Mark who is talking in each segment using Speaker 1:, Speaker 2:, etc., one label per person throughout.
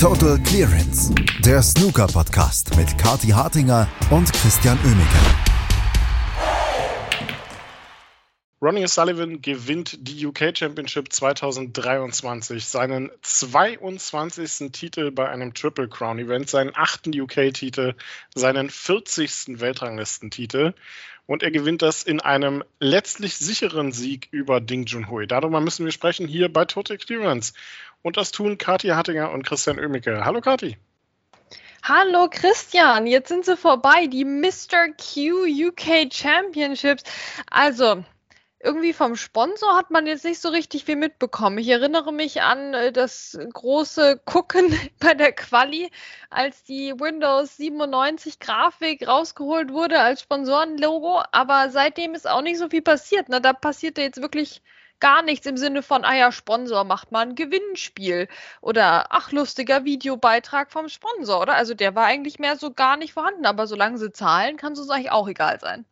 Speaker 1: Total Clearance, der Snooker-Podcast mit Kati Hartinger und Christian Oemeke.
Speaker 2: Ronnie O'Sullivan gewinnt die UK Championship 2023, seinen 22. Titel bei einem Triple Crown Event, seinen achten UK-Titel, seinen 40. Weltranglistentitel und er gewinnt das in einem letztlich sicheren Sieg über Ding Junhui. Darüber müssen wir sprechen hier bei Total Clearance. Und das tun Kathi Hattinger und Christian Oemicke. Hallo Kathi.
Speaker 3: Hallo Christian, jetzt sind sie vorbei, die Mr. Q UK Championships. Also, irgendwie vom Sponsor hat man jetzt nicht so richtig viel mitbekommen. Ich erinnere mich an äh, das große Gucken bei der Quali, als die Windows 97 Grafik rausgeholt wurde als Sponsorenlogo, aber seitdem ist auch nicht so viel passiert. Ne? Da passierte jetzt wirklich gar nichts im Sinne von, ah ja, Sponsor macht mal ein Gewinnspiel oder ach, lustiger Videobeitrag vom Sponsor, oder? Also der war eigentlich mehr so gar nicht vorhanden, aber solange sie zahlen, kann es uns eigentlich auch egal sein.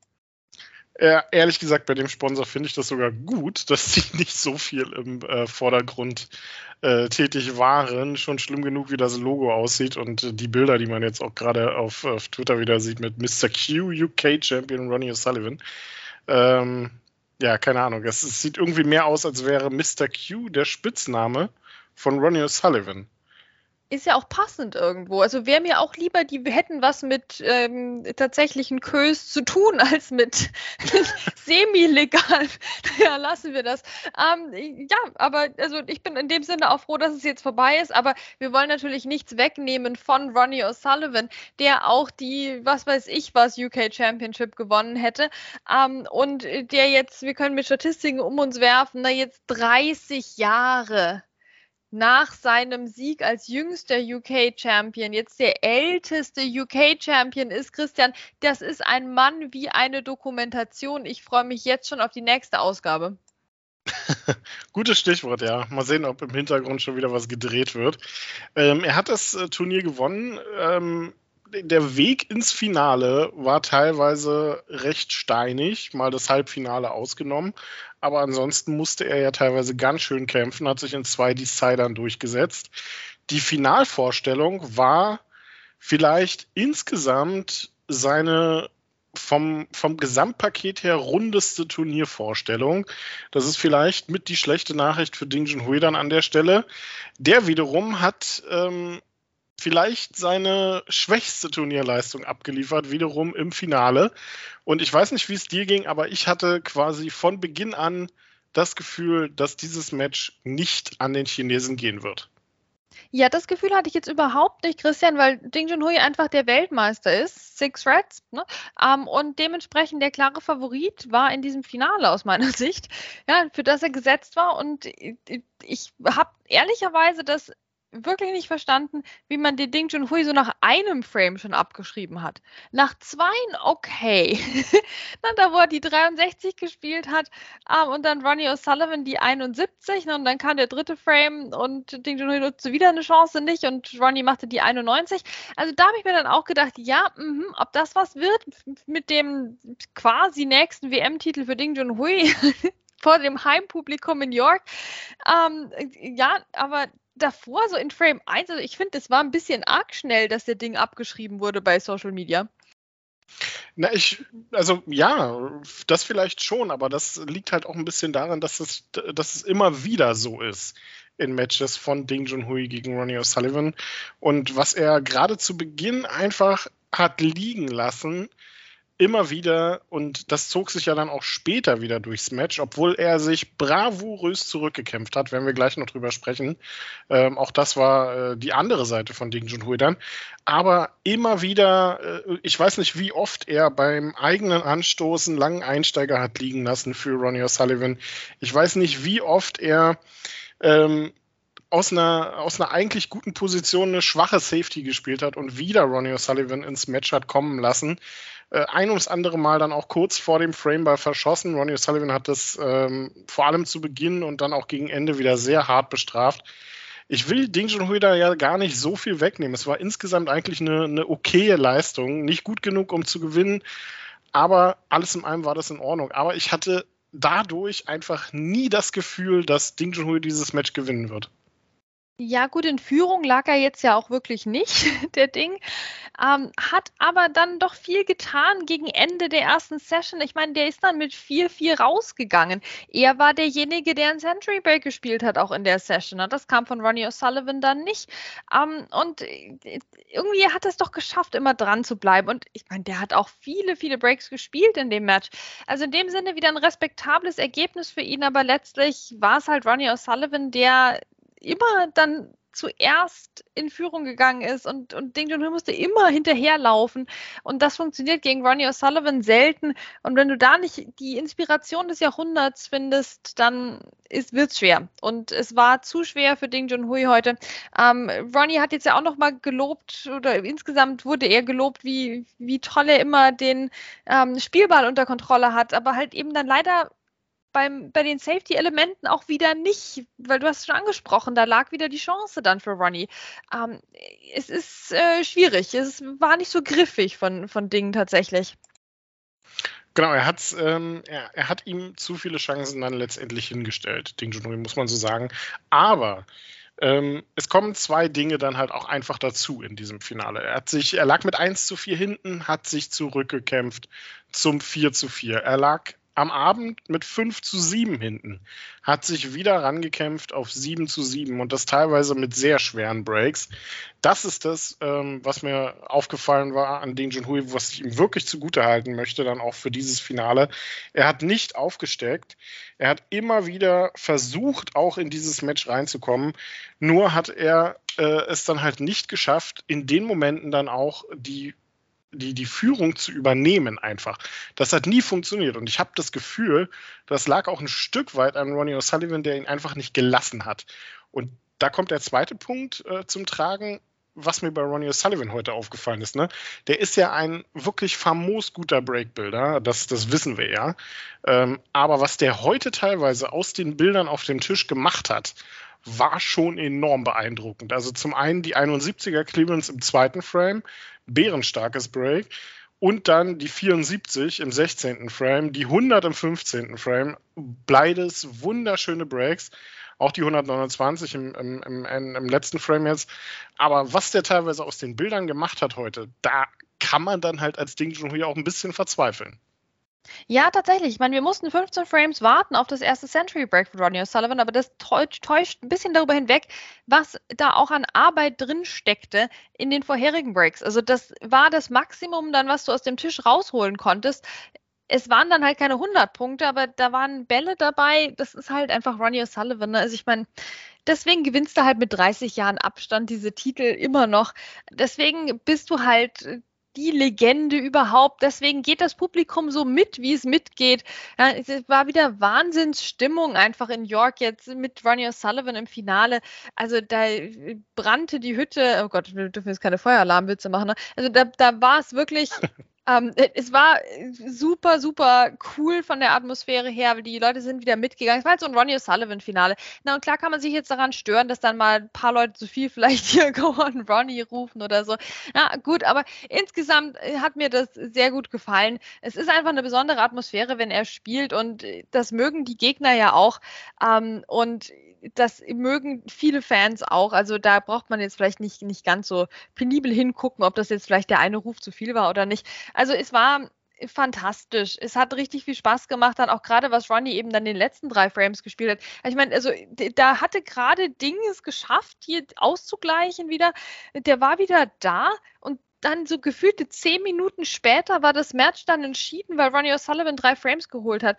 Speaker 2: Äh, ehrlich gesagt, bei dem Sponsor finde ich das sogar gut, dass sie nicht so viel im äh, Vordergrund äh, tätig waren. Schon schlimm genug, wie das Logo aussieht und äh, die Bilder, die man jetzt auch gerade auf, auf, Twitter wieder sieht mit Mr. Q UK Champion Ronnie O'Sullivan. Ähm, ja, keine Ahnung. Es, es, sieht irgendwie mehr aus, als wäre Mr. Q der Spitzname von Ronnie O'Sullivan
Speaker 3: ist ja auch passend irgendwo. Also wäre mir auch lieber, die hätten was mit ähm, tatsächlichen Kös zu tun, als mit, semi-legal. ja, lassen wir das. Ähm, ja, aber also ich bin in dem Sinne auch froh, dass es jetzt vorbei ist, aber wir wollen natürlich nichts wegnehmen von Ronnie O'Sullivan, der auch die, was weiß ich was, UK Championship gewonnen hätte. Ähm, und der jetzt, wir können mit Statistiken um uns werfen, na jetzt 30 Jahre nach seinem Sieg als jüngster UK-Champion jetzt der älteste UK-Champion ist. Christian, das ist ein Mann wie eine Dokumentation. Ich freue mich jetzt schon auf die nächste Ausgabe.
Speaker 2: Gutes Stichwort, ja. Mal sehen, ob im Hintergrund schon wieder was gedreht wird. Ähm, er hat das äh, Turnier gewonnen. Ähm, der Weg ins Finale war teilweise recht steinig, mal das Halbfinale ausgenommen. Aber ansonsten musste er ja teilweise ganz schön kämpfen, hat sich in zwei Decidern durchgesetzt. Die Finalvorstellung war vielleicht insgesamt seine vom, vom Gesamtpaket her rundeste Turniervorstellung. Das ist vielleicht mit die schlechte Nachricht für Ding Junhui dann an der Stelle. Der wiederum hat ähm, vielleicht seine schwächste Turnierleistung abgeliefert, wiederum im Finale. Und ich weiß nicht, wie es dir ging, aber ich hatte quasi von Beginn an das Gefühl, dass dieses Match nicht an den Chinesen gehen wird.
Speaker 3: Ja, das Gefühl hatte ich jetzt überhaupt nicht, Christian, weil Ding Junhui einfach der Weltmeister ist, Six Reds, ne? ähm, und dementsprechend der klare Favorit war in diesem Finale aus meiner Sicht, ja, für das er gesetzt war. Und ich habe ehrlicherweise das wirklich nicht verstanden, wie man den Ding Junhui so nach einem Frame schon abgeschrieben hat. Nach zwei, okay. dann da, wo er die 63 gespielt hat ähm, und dann Ronnie O'Sullivan die 71 ne, und dann kam der dritte Frame und Ding Junhui nutzte wieder eine Chance nicht und Ronnie machte die 91. Also da habe ich mir dann auch gedacht, ja, mh, ob das was wird mit dem quasi nächsten WM-Titel für Ding Junhui vor dem Heimpublikum in York. Ähm, ja, aber davor, so in Frame 1, also ich finde, das war ein bisschen arg schnell, dass der Ding abgeschrieben wurde bei Social Media.
Speaker 2: Na, ich, also ja, das vielleicht schon, aber das liegt halt auch ein bisschen daran, dass es, dass es immer wieder so ist in Matches von Ding Junhui gegen Ronnie O'Sullivan. Und was er gerade zu Beginn einfach hat liegen lassen, immer wieder, und das zog sich ja dann auch später wieder durchs Match, obwohl er sich bravourös zurückgekämpft hat, werden wir gleich noch drüber sprechen. Ähm, auch das war äh, die andere Seite von Ding Junhui dann. Aber immer wieder, äh, ich weiß nicht, wie oft er beim eigenen Anstoßen langen Einsteiger hat liegen lassen für Ronnie O'Sullivan. Ich weiß nicht, wie oft er ähm, aus einer, aus einer eigentlich guten Position eine schwache Safety gespielt hat und wieder Ronnie O'Sullivan ins Match hat kommen lassen. Äh, ein ums andere Mal dann auch kurz vor dem Frameball verschossen. Ronnie O'Sullivan hat das ähm, vor allem zu Beginn und dann auch gegen Ende wieder sehr hart bestraft. Ich will Ding Junhui da ja gar nicht so viel wegnehmen. Es war insgesamt eigentlich eine, eine okaye Leistung. Nicht gut genug, um zu gewinnen, aber alles in allem war das in Ordnung. Aber ich hatte dadurch einfach nie das Gefühl, dass Ding Junhui dieses Match gewinnen wird.
Speaker 3: Ja, gut, in Führung lag er jetzt ja auch wirklich nicht, der Ding. Ähm, hat aber dann doch viel getan gegen Ende der ersten Session. Ich meine, der ist dann mit 4-4 rausgegangen. Er war derjenige, der einen Century Break gespielt hat, auch in der Session. Ne? Das kam von Ronnie O'Sullivan dann nicht. Ähm, und äh, irgendwie hat er es doch geschafft, immer dran zu bleiben. Und ich meine, der hat auch viele, viele Breaks gespielt in dem Match. Also in dem Sinne wieder ein respektables Ergebnis für ihn, aber letztlich war es halt Ronnie O'Sullivan, der immer dann zuerst in Führung gegangen ist und, und Ding Junhui musste immer hinterherlaufen. Und das funktioniert gegen Ronnie O'Sullivan selten. Und wenn du da nicht die Inspiration des Jahrhunderts findest, dann wird es schwer. Und es war zu schwer für Ding Junhui heute. Ähm, Ronnie hat jetzt ja auch nochmal gelobt, oder insgesamt wurde er gelobt, wie, wie toll er immer den ähm, Spielball unter Kontrolle hat, aber halt eben dann leider beim, bei den Safety-Elementen auch wieder nicht, weil du hast es schon angesprochen, da lag wieder die Chance dann für Ronnie. Ähm, es ist äh, schwierig, es war nicht so griffig von, von Dingen tatsächlich.
Speaker 2: Genau, er, hat's, ähm, er, er, hat ihm zu viele Chancen dann letztendlich hingestellt, Ding Junhui, muss man so sagen. Aber ähm, es kommen zwei Dinge dann halt auch einfach dazu in diesem Finale. Er, hat sich, er lag mit 1 zu 4 hinten, hat sich zurückgekämpft zum 4 zu 4. Er lag am Abend mit 5 zu 7 hinten, hat sich wieder rangekämpft auf 7 zu 7 und das teilweise mit sehr schweren Breaks. Das ist das, ähm, was mir aufgefallen war an Ding Junhui, was ich ihm wirklich zugute halten möchte, dann auch für dieses Finale. Er hat nicht aufgesteckt. Er hat immer wieder versucht, auch in dieses Match reinzukommen. Nur hat er äh, es dann halt nicht geschafft, in den Momenten dann auch die die, die Führung zu übernehmen einfach. Das hat nie funktioniert. Und ich habe das Gefühl, das lag auch ein Stück weit an Ronnie O'Sullivan, der ihn einfach nicht gelassen hat. Und da kommt der zweite Punkt äh, zum Tragen, was mir bei Ronnie O'Sullivan heute aufgefallen ist. Ne? Der ist ja ein wirklich famos guter Breakbuilder, das, das wissen wir ja. Ähm, aber was der heute teilweise aus den Bildern auf dem Tisch gemacht hat, war schon enorm beeindruckend. Also zum einen die 71er Clearance im zweiten Frame, bärenstarkes Break. Und dann die 74 im 16. Frame, die 100 im 15. Frame. Beides wunderschöne Breaks. Auch die 129 im, im, im, im letzten Frame jetzt. Aber was der teilweise aus den Bildern gemacht hat heute, da kann man dann halt als Ding schon hier auch ein bisschen verzweifeln.
Speaker 3: Ja, tatsächlich. Ich meine, wir mussten 15 Frames warten auf das erste Century Break von Rodney O'Sullivan, aber das täuscht, ein bisschen darüber hinweg, was da auch an Arbeit drin steckte in den vorherigen Breaks. Also das war das Maximum dann, was du aus dem Tisch rausholen konntest. Es waren dann halt keine 100 Punkte, aber da waren Bälle dabei. Das ist halt einfach Ronnie O'Sullivan. Ne? Also ich meine, deswegen gewinnst du halt mit 30 Jahren Abstand diese Titel immer noch. Deswegen bist du halt die Legende überhaupt. Deswegen geht das Publikum so mit, wie es mitgeht. Ja, es war wieder Wahnsinnsstimmung einfach in York jetzt mit Ronnie O'Sullivan im Finale. Also da brannte die Hütte. Oh Gott, wir dürfen jetzt keine Feueralarmwitze machen. Ne? Also da, da war es wirklich Ähm, äh, es war äh, super, super cool von der Atmosphäre her, die Leute sind wieder mitgegangen. Es war halt so ein Ronnie O'Sullivan-Finale. Na und klar kann man sich jetzt daran stören, dass dann mal ein paar Leute zu viel vielleicht hier Go on Ronnie rufen oder so. Ja, gut, aber insgesamt äh, hat mir das sehr gut gefallen. Es ist einfach eine besondere Atmosphäre, wenn er spielt und das mögen die Gegner ja auch. Ähm, und das mögen viele Fans auch. Also da braucht man jetzt vielleicht nicht, nicht ganz so penibel hingucken, ob das jetzt vielleicht der eine Ruf zu viel war oder nicht. Also es war fantastisch. Es hat richtig viel Spaß gemacht, dann auch gerade was Ronnie eben dann den letzten drei Frames gespielt hat. Ich meine, also da hatte gerade Ding es geschafft, hier auszugleichen wieder. Der war wieder da und dann so gefühlte zehn Minuten später war das Match dann entschieden, weil Ronnie O'Sullivan drei Frames geholt hat.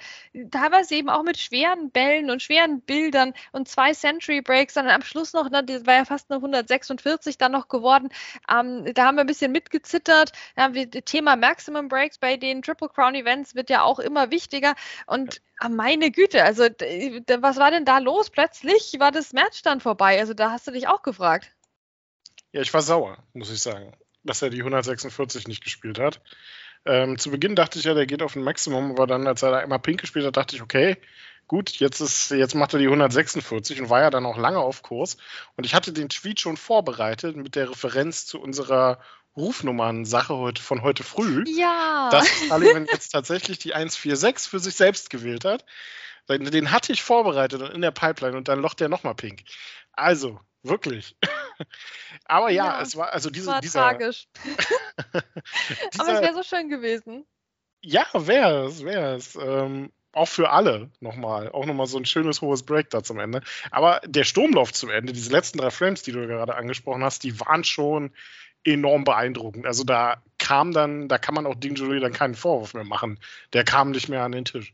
Speaker 3: Teilweise eben auch mit schweren Bällen und schweren Bildern und zwei Century Breaks, dann am Schluss noch, ne, das war ja fast eine 146 dann noch geworden. Ähm, da haben wir ein bisschen mitgezittert. Ja, wir, Thema Maximum Breaks bei den Triple Crown Events wird ja auch immer wichtiger und ah, meine Güte, also was war denn da los? Plötzlich war das Match dann vorbei. Also da hast du dich auch gefragt.
Speaker 2: Ja, ich war sauer, muss ich sagen dass er die 146 nicht gespielt hat. Ähm, zu Beginn dachte ich ja, der geht auf ein Maximum, aber dann, als er da immer Pink gespielt hat, dachte ich, okay, gut, jetzt, ist, jetzt macht er die 146 und war ja dann auch lange auf Kurs. Und ich hatte den Tweet schon vorbereitet mit der Referenz zu unserer Rufnummern-Sache heute, von heute früh.
Speaker 3: Ja.
Speaker 2: Dass Sullivan jetzt tatsächlich die 146 für sich selbst gewählt hat. Den hatte ich vorbereitet und in der Pipeline und dann locht der nochmal Pink. Also, wirklich. Aber ja, ja, es war also diese,
Speaker 3: war
Speaker 2: dieser.
Speaker 3: Tragisch. dieser, Aber es wäre so schön gewesen.
Speaker 2: Ja, wäre es, wäre es. Ähm, auch für alle nochmal. Auch nochmal so ein schönes hohes Break da zum Ende. Aber der Sturmlauf zum Ende, diese letzten drei Frames, die du gerade angesprochen hast, die waren schon enorm beeindruckend. Also da kam dann, da kann man auch Ding Jury dann keinen Vorwurf mehr machen. Der kam nicht mehr an den Tisch.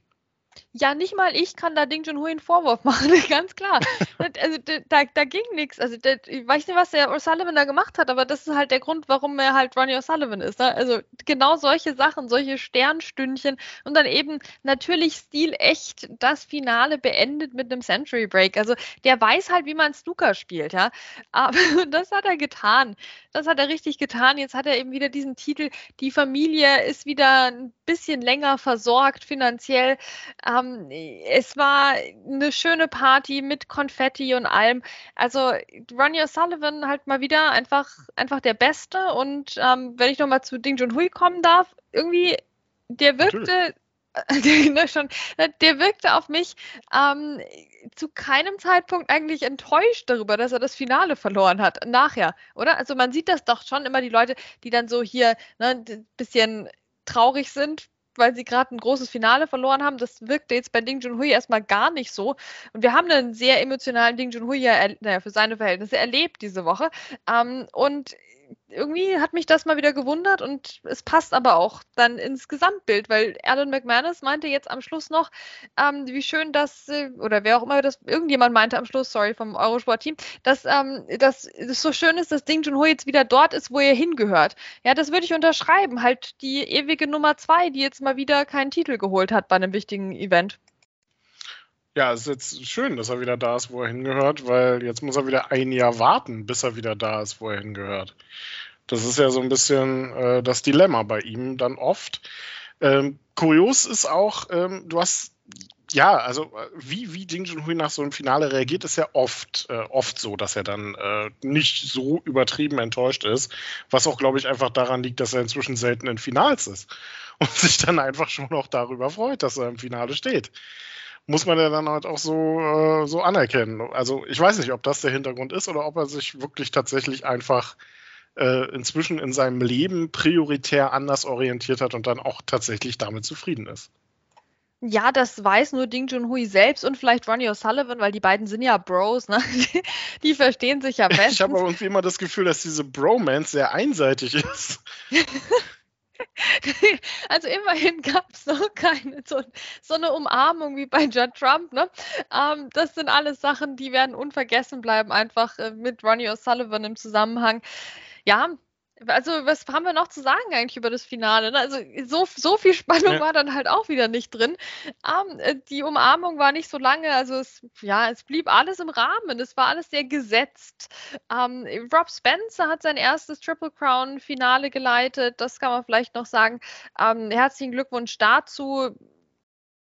Speaker 3: Ja, nicht mal ich kann da Ding Junhui einen Vorwurf machen, ganz klar. also da, da ging nichts. Also da, ich weiß nicht, was der O'Sullivan da gemacht hat, aber das ist halt der Grund, warum er halt Ronnie O'Sullivan ist. Ne? Also genau solche Sachen, solche Sternstündchen und dann eben natürlich stilecht das Finale beendet mit einem Century Break. Also der weiß halt, wie man Snooker spielt, ja. Aber das hat er getan. Das hat er richtig getan. Jetzt hat er eben wieder diesen Titel. Die Familie ist wieder ein bisschen länger versorgt finanziell. Ähm, es war eine schöne Party mit Konfetti und allem. Also Ronnie O'Sullivan halt mal wieder einfach, einfach der Beste. Und ähm, wenn ich nochmal zu Ding Junhui kommen darf, irgendwie, der wirkte. ne, schon, der wirkte auf mich ähm, zu keinem Zeitpunkt eigentlich enttäuscht darüber, dass er das Finale verloren hat. Nachher, oder? Also man sieht das doch schon immer, die Leute, die dann so hier ne, ein bisschen traurig sind, weil sie gerade ein großes Finale verloren haben. Das wirkte jetzt bei Ding Junhui erstmal gar nicht so. Und wir haben einen sehr emotionalen Ding Junhui ja, naja, für seine Verhältnisse erlebt diese Woche. Ähm, und irgendwie hat mich das mal wieder gewundert und es passt aber auch dann ins Gesamtbild, weil Alan McManus meinte jetzt am Schluss noch, ähm, wie schön das, äh, oder wer auch immer das, irgendjemand meinte am Schluss, sorry, vom Eurosport-Team, dass, ähm, dass es so schön ist, dass Ding Junho jetzt wieder dort ist, wo er hingehört. Ja, das würde ich unterschreiben. Halt die ewige Nummer zwei, die jetzt mal wieder keinen Titel geholt hat bei einem wichtigen Event.
Speaker 2: Ja, es ist jetzt schön, dass er wieder da ist, wo er hingehört, weil jetzt muss er wieder ein Jahr warten, bis er wieder da ist, wo er hingehört. Das ist ja so ein bisschen äh, das Dilemma bei ihm dann oft. Ähm, kurios ist auch, ähm, du hast ja, also äh, wie, wie Ding Junhui nach so einem Finale reagiert, ist ja oft, äh, oft so, dass er dann äh, nicht so übertrieben enttäuscht ist. Was auch, glaube ich, einfach daran liegt, dass er inzwischen selten in Finals ist und sich dann einfach schon auch darüber freut, dass er im Finale steht muss man ja dann halt auch so, äh, so anerkennen. Also ich weiß nicht, ob das der Hintergrund ist oder ob er sich wirklich tatsächlich einfach äh, inzwischen in seinem Leben prioritär anders orientiert hat und dann auch tatsächlich damit zufrieden ist.
Speaker 3: Ja, das weiß nur Ding Junhui selbst und vielleicht Ronnie O'Sullivan, weil die beiden sind ja Bros, ne? Die, verstehen sich ja bestens.
Speaker 2: Ich habe irgendwie immer das Gefühl, dass diese Bromance sehr einseitig ist.
Speaker 3: Also immerhin gab es noch keine so, so, eine Umarmung wie bei Judd Trump. Ne? Ähm, das sind alles Sachen, die werden unvergessen bleiben, einfach äh, mit Ronnie O'Sullivan im Zusammenhang. Ja, also, was haben wir noch zu sagen eigentlich über das Finale? Ne? Also, so, so viel Spannung ja. war dann halt auch wieder nicht drin. Um, ähm, die Umarmung war nicht so lange, also es, ja, es blieb alles im Rahmen. Es war alles sehr gesetzt. Um, ähm, Rob Spencer hat sein erstes Triple Crown Finale geleitet. Das kann man vielleicht noch sagen. Um, ähm, herzlichen Glückwunsch dazu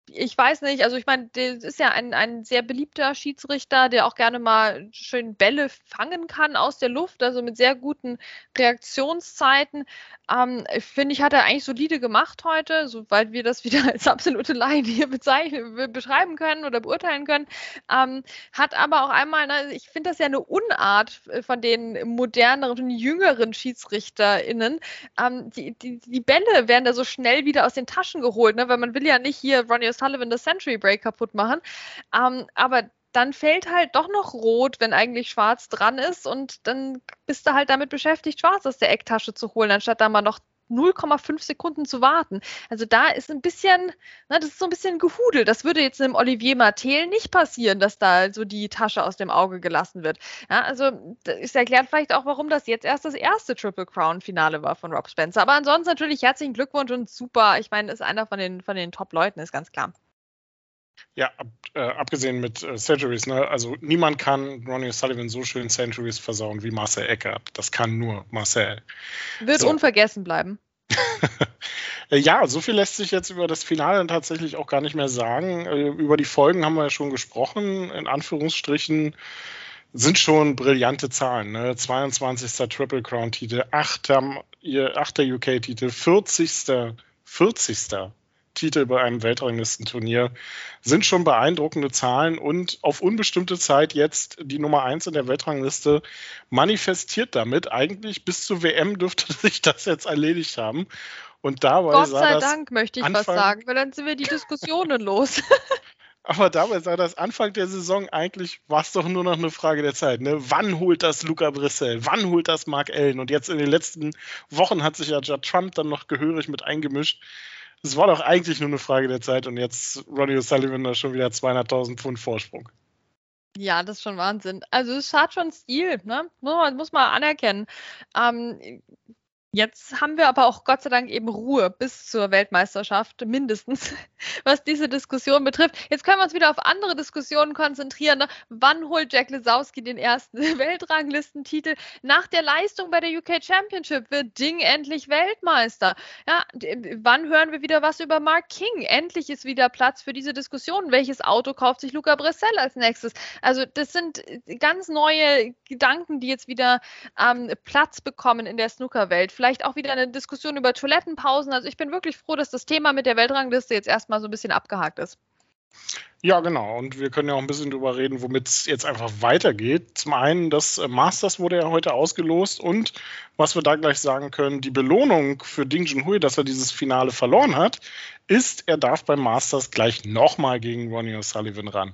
Speaker 3: ich weiß nicht, also ich meine, der ist ja ein, ein sehr beliebter Schiedsrichter, der auch gerne mal schön Bälle fangen kann aus der Luft, also mit sehr guten Reaktionszeiten. Ähm, Finde ich, hat er eigentlich solide gemacht heute, soweit wir das wieder als absolute Laien hier bezeichnen, beschreiben können oder beurteilen können. Ähm, hat aber auch einmal, ne, ich finde das ja eine Unart von den moderneren, jüngeren SchiedsrichterInnen. Ähm, die, die, die Bälle werden da so schnell wieder aus den Taschen geholt, ne, weil man will ja nicht hier Ronnie Sullivan das Century Break kaputt machen. Ähm, aber dann fällt halt doch noch rot, wenn eigentlich schwarz dran ist und dann bist du halt damit beschäftigt, schwarz aus der Ecktasche zu holen, anstatt da mal noch 0,5 Sekunden zu warten. Also da ist ein bisschen, na, das ist so ein bisschen gehudelt. Das würde jetzt einem Olivier Martel nicht passieren, dass da so die Tasche aus dem Auge gelassen wird. Ja, also es erklärt vielleicht auch, warum das jetzt erst das erste Triple Crown Finale war von Rob Spencer. Aber ansonsten natürlich herzlichen Glückwunsch und super. Ich meine, ist einer von den, von den Top-Leuten, ist ganz klar.
Speaker 2: Ja, ab, äh, abgesehen mit äh, Centuries, ne? also niemand kann Ronnie Sullivan so schön Centuries versauen wie Marcel Eckert. Das kann nur Marcel.
Speaker 3: Wird so. unvergessen bleiben.
Speaker 2: ja, so viel lässt sich jetzt über das Finale tatsächlich auch gar nicht mehr sagen. Äh, über die Folgen haben wir ja schon gesprochen. In Anführungsstrichen sind schon brillante Zahlen. Ne? 22. Triple Crown-Titel, 8. 8. UK-Titel, 40. 40. Titel bei einem Weltranglistenturnier sind schon beeindruckende Zahlen und auf unbestimmte Zeit jetzt die Nummer 1 in der Weltrangliste manifestiert damit. Eigentlich bis zur WM dürfte sich das jetzt erledigt haben. Und dabei
Speaker 3: Gott sei Dank, möchte ich Anfang, was sagen, weil dann sind wir die Diskussionen los.
Speaker 2: Aber dabei sah das Anfang der Saison eigentlich, war es doch nur noch eine Frage der Zeit. Ne? Wann holt das Luca Brissell? Wann holt das Mark Allen? Und jetzt in den letzten Wochen hat sich ja Judd Trump dann noch gehörig mit eingemischt. Es war doch eigentlich nur eine Frage der Zeit und jetzt Ronnie O'Sullivan da schon wieder 200.000 Pfund Vorsprung.
Speaker 3: Ja, das ist schon Wahnsinn. Also es hat schon Stil, ne? Muss man, muss man anerkennen. Ähm, Jetzt haben wir aber auch Gott sei Dank eben Ruhe bis zur Weltmeisterschaft, mindestens, was diese Diskussion betrifft. Jetzt können wir uns wieder auf andere Diskussionen konzentrieren. Ne? Wann holt Jack Lesowski den ersten Weltranglistentitel? Nach der Leistung bei der UK Championship wird Ding endlich Weltmeister. Ja, wann hören wir wieder was über Mark King? Endlich ist wieder Platz für diese Diskussion. Welches Auto kauft sich Luca Bressel als nächstes? Also das sind ganz neue Gedanken, die jetzt wieder ähm, Platz bekommen in der Snookerwelt vielleicht auch wieder eine Diskussion über Toilettenpausen. Also ich bin wirklich froh, dass das Thema mit der Weltrangliste jetzt erstmal so ein bisschen abgehakt ist.
Speaker 2: Ja, genau. Und wir können ja auch ein bisschen drüber reden, womit es jetzt einfach weitergeht. Zum einen, das äh, Masters wurde ja heute ausgelost und was wir da gleich sagen können, die Belohnung für Ding Junhui, dass er dieses Finale verloren hat, ist, er darf beim Masters gleich nochmal gegen Ronnie O'Sullivan ran.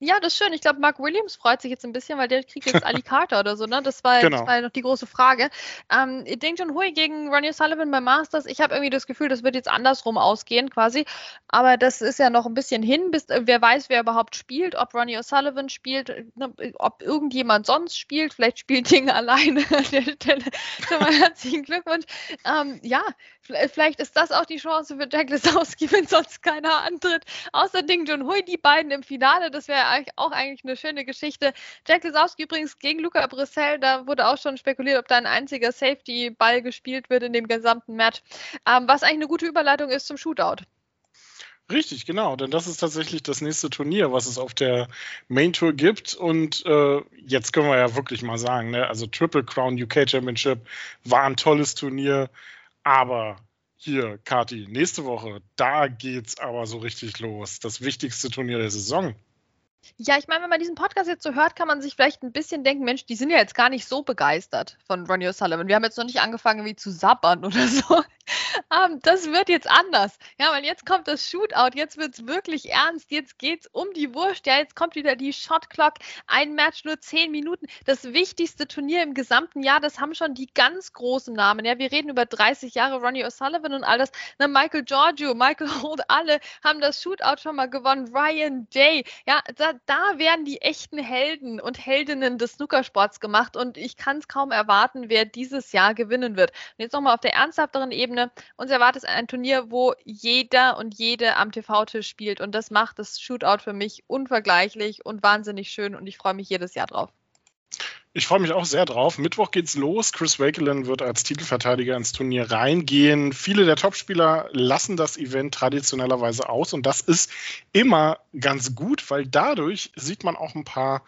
Speaker 3: Ja, das ist schön. Ich glaube, Mark Williams freut sich jetzt ein bisschen, weil der kriegt jetzt Ali Carter oder so, ne? Das war, genau. das war noch die große Frage. Ähm, Ding Junhui gegen Ronnie Sullivan beim Masters. Ich habe irgendwie das Gefühl, das wird jetzt andersrum ausgehen quasi. Aber das ist ja noch ein bisschen hin, bis äh, wer weiß, wer überhaupt spielt, ob Ronnie O'Sullivan spielt, ne, ob irgendjemand sonst spielt. Vielleicht spielt Ding alleine an der Stelle. Schon mal herzlichen Glückwunsch. Ähm, ja, vielleicht ist das auch die Chance für Jack Lesowski, wenn sonst keiner antritt. Außer Ding Junhui, die beiden im Finale. Das wäre auch eigentlich eine schöne Geschichte. Jack Lesowski übrigens gegen Luca Brissell, da wurde auch schon spekuliert, ob da ein einziger Safety-Ball gespielt wird in dem gesamten Match. Ähm, was eigentlich eine gute Überleitung ist zum Shootout.
Speaker 2: Richtig, genau, denn das ist tatsächlich das nächste Turnier, was es auf der Main Tour gibt. Und äh, jetzt können wir ja wirklich mal sagen, ne? also Triple Crown UK Championship war ein tolles Turnier, aber hier, Kati, nächste Woche, da geht's aber so richtig los. Das wichtigste Turnier der Saison.
Speaker 3: Ja, ich meine, wenn man diesen Podcast jetzt so hört, kann man sich vielleicht ein bisschen denken, Mensch, die sind ja jetzt gar nicht so begeistert von Ronnie O'Sullivan. Wir haben jetzt noch nicht angefangen, wie zu sabbern oder so. um, ähm, das wird jetzt anders. Ja, weil jetzt kommt das Shootout, jetzt wird es wirklich ernst, jetzt geht es um die Wurst. Ja, jetzt kommt wieder die Shot Clock, ein Match nur zehn Minuten. Das wichtigste Turnier im gesamten Jahr, das haben schon die ganz großen Namen. Ja, wir reden über 30 Jahre Ronnie O'Sullivan und all das. Na, Michael Giorgio, Michael Holt, alle haben das Shootout schon mal gewonnen. Ryan Day, ja, da, da werden die echten Helden und Heldinnen des Snookersports gemacht und ich kann es kaum erwarten, wer dieses Jahr gewinnen wird. Und jetzt nochmal auf der ernsthafteren Ebene. Uns erwartet ein Turnier, wo jeder und jede am TV-Tisch spielt und das macht das Shootout für mich unvergleichlich und wahnsinnig schön und ich freue mich jedes Jahr drauf.
Speaker 2: Ich freue mich auch sehr drauf. Mittwoch geht's los. Chris Wakelin wird als Titelverteidiger ins Turnier reingehen. Viele der Topspieler lassen das Event traditionellerweise aus und das ist immer ganz gut, weil dadurch sieht man auch ein paar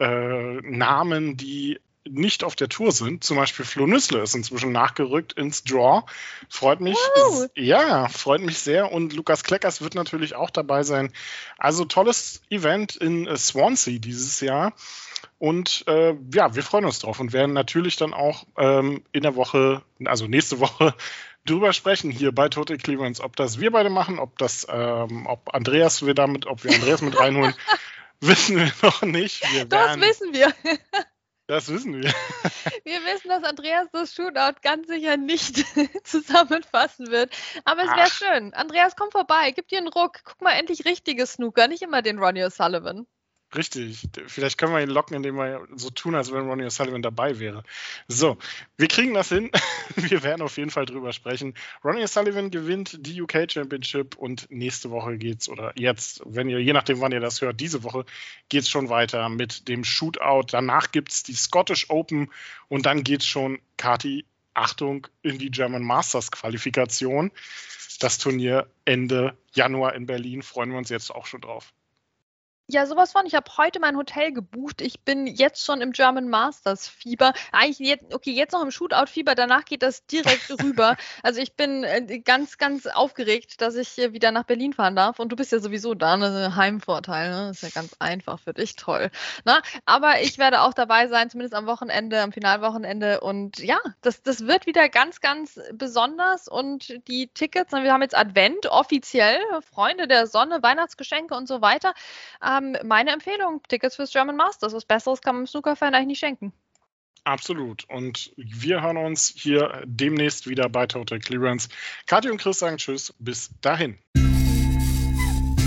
Speaker 2: äh, Namen, die nicht auf der Tour sind. Zum Beispiel Flo Nüssle ist inzwischen nachgerückt ins Draw. Freut mich. Wow. Ja, freut mich sehr. Und Lukas Kleckers wird natürlich auch dabei sein. Also tolles Event in Swansea dieses Jahr. Und äh, ja, wir freuen uns drauf und werden natürlich dann auch ähm, in der Woche, also nächste Woche, drüber sprechen hier bei Total Clearance, ob das wir beide machen, ob das, ähm, ob Andreas wir damit, ob wir Andreas mit reinholen, wissen wir noch nicht. Wir
Speaker 3: das wissen wir.
Speaker 2: Das wissen wir.
Speaker 3: Wir wissen, dass Andreas das Shootout ganz sicher nicht zusammenfassen wird. Aber es wäre schön. Andreas, komm vorbei, gib dir einen Ruck. Guck mal endlich richtige Snooker, nicht immer den Ronnie O'Sullivan.
Speaker 2: Richtig. Vielleicht können wir ihn locken, indem wir so tun, als wenn Ronnie O'Sullivan dabei wäre. So, wir kriegen das hin. wir werden auf jeden Fall drüber sprechen. Ronnie O'Sullivan gewinnt die UK Championship und nächste Woche geht's, oder jetzt, wenn ihr, je nachdem, wann ihr das hört, diese Woche geht's schon weiter mit dem Shootout. Danach gibt's die Scottish Open und dann geht's schon, Kati, Achtung, in die German Masters Qualifikation. Das Turnier Ende Januar in Berlin. Freuen wir uns jetzt auch schon drauf.
Speaker 3: Ja, sowas von. Ich habe heute mein Hotel gebucht. Ich bin jetzt schon im German Masters Fieber. Eigentlich jetzt, okay, jetzt noch im Shootout Fieber. Danach geht das direkt rüber. Also ich bin äh, ganz, ganz aufgeregt, dass ich wieder nach Berlin fahren darf. Und du bist ja sowieso da, ne? Heimvorteil. Ne? Das ist ja ganz einfach für dich, toll. Ne? Aber ich werde auch dabei sein, zumindest am Wochenende, am Finalwochenende. Und ja, das, das wird wieder ganz, ganz besonders. Und die Tickets, wir haben jetzt Advent offiziell, Freunde der Sonne, Weihnachtsgeschenke und so weiter. Ähm, meine Empfehlung, Tickets fürs German Masters. Was Besseres kann man einem Snooker-Fan eigentlich nicht schenken.
Speaker 2: Absolut. Und wir hören uns hier demnächst wieder bei Total Clearance. Kathi und Chris sagen Tschüss. Bis dahin.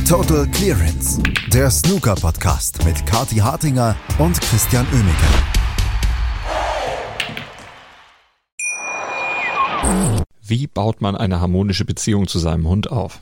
Speaker 1: Total Clearance, der Snooker-Podcast mit Kathi Hartinger und Christian Oemeke.
Speaker 4: Wie baut man eine harmonische Beziehung zu seinem Hund auf?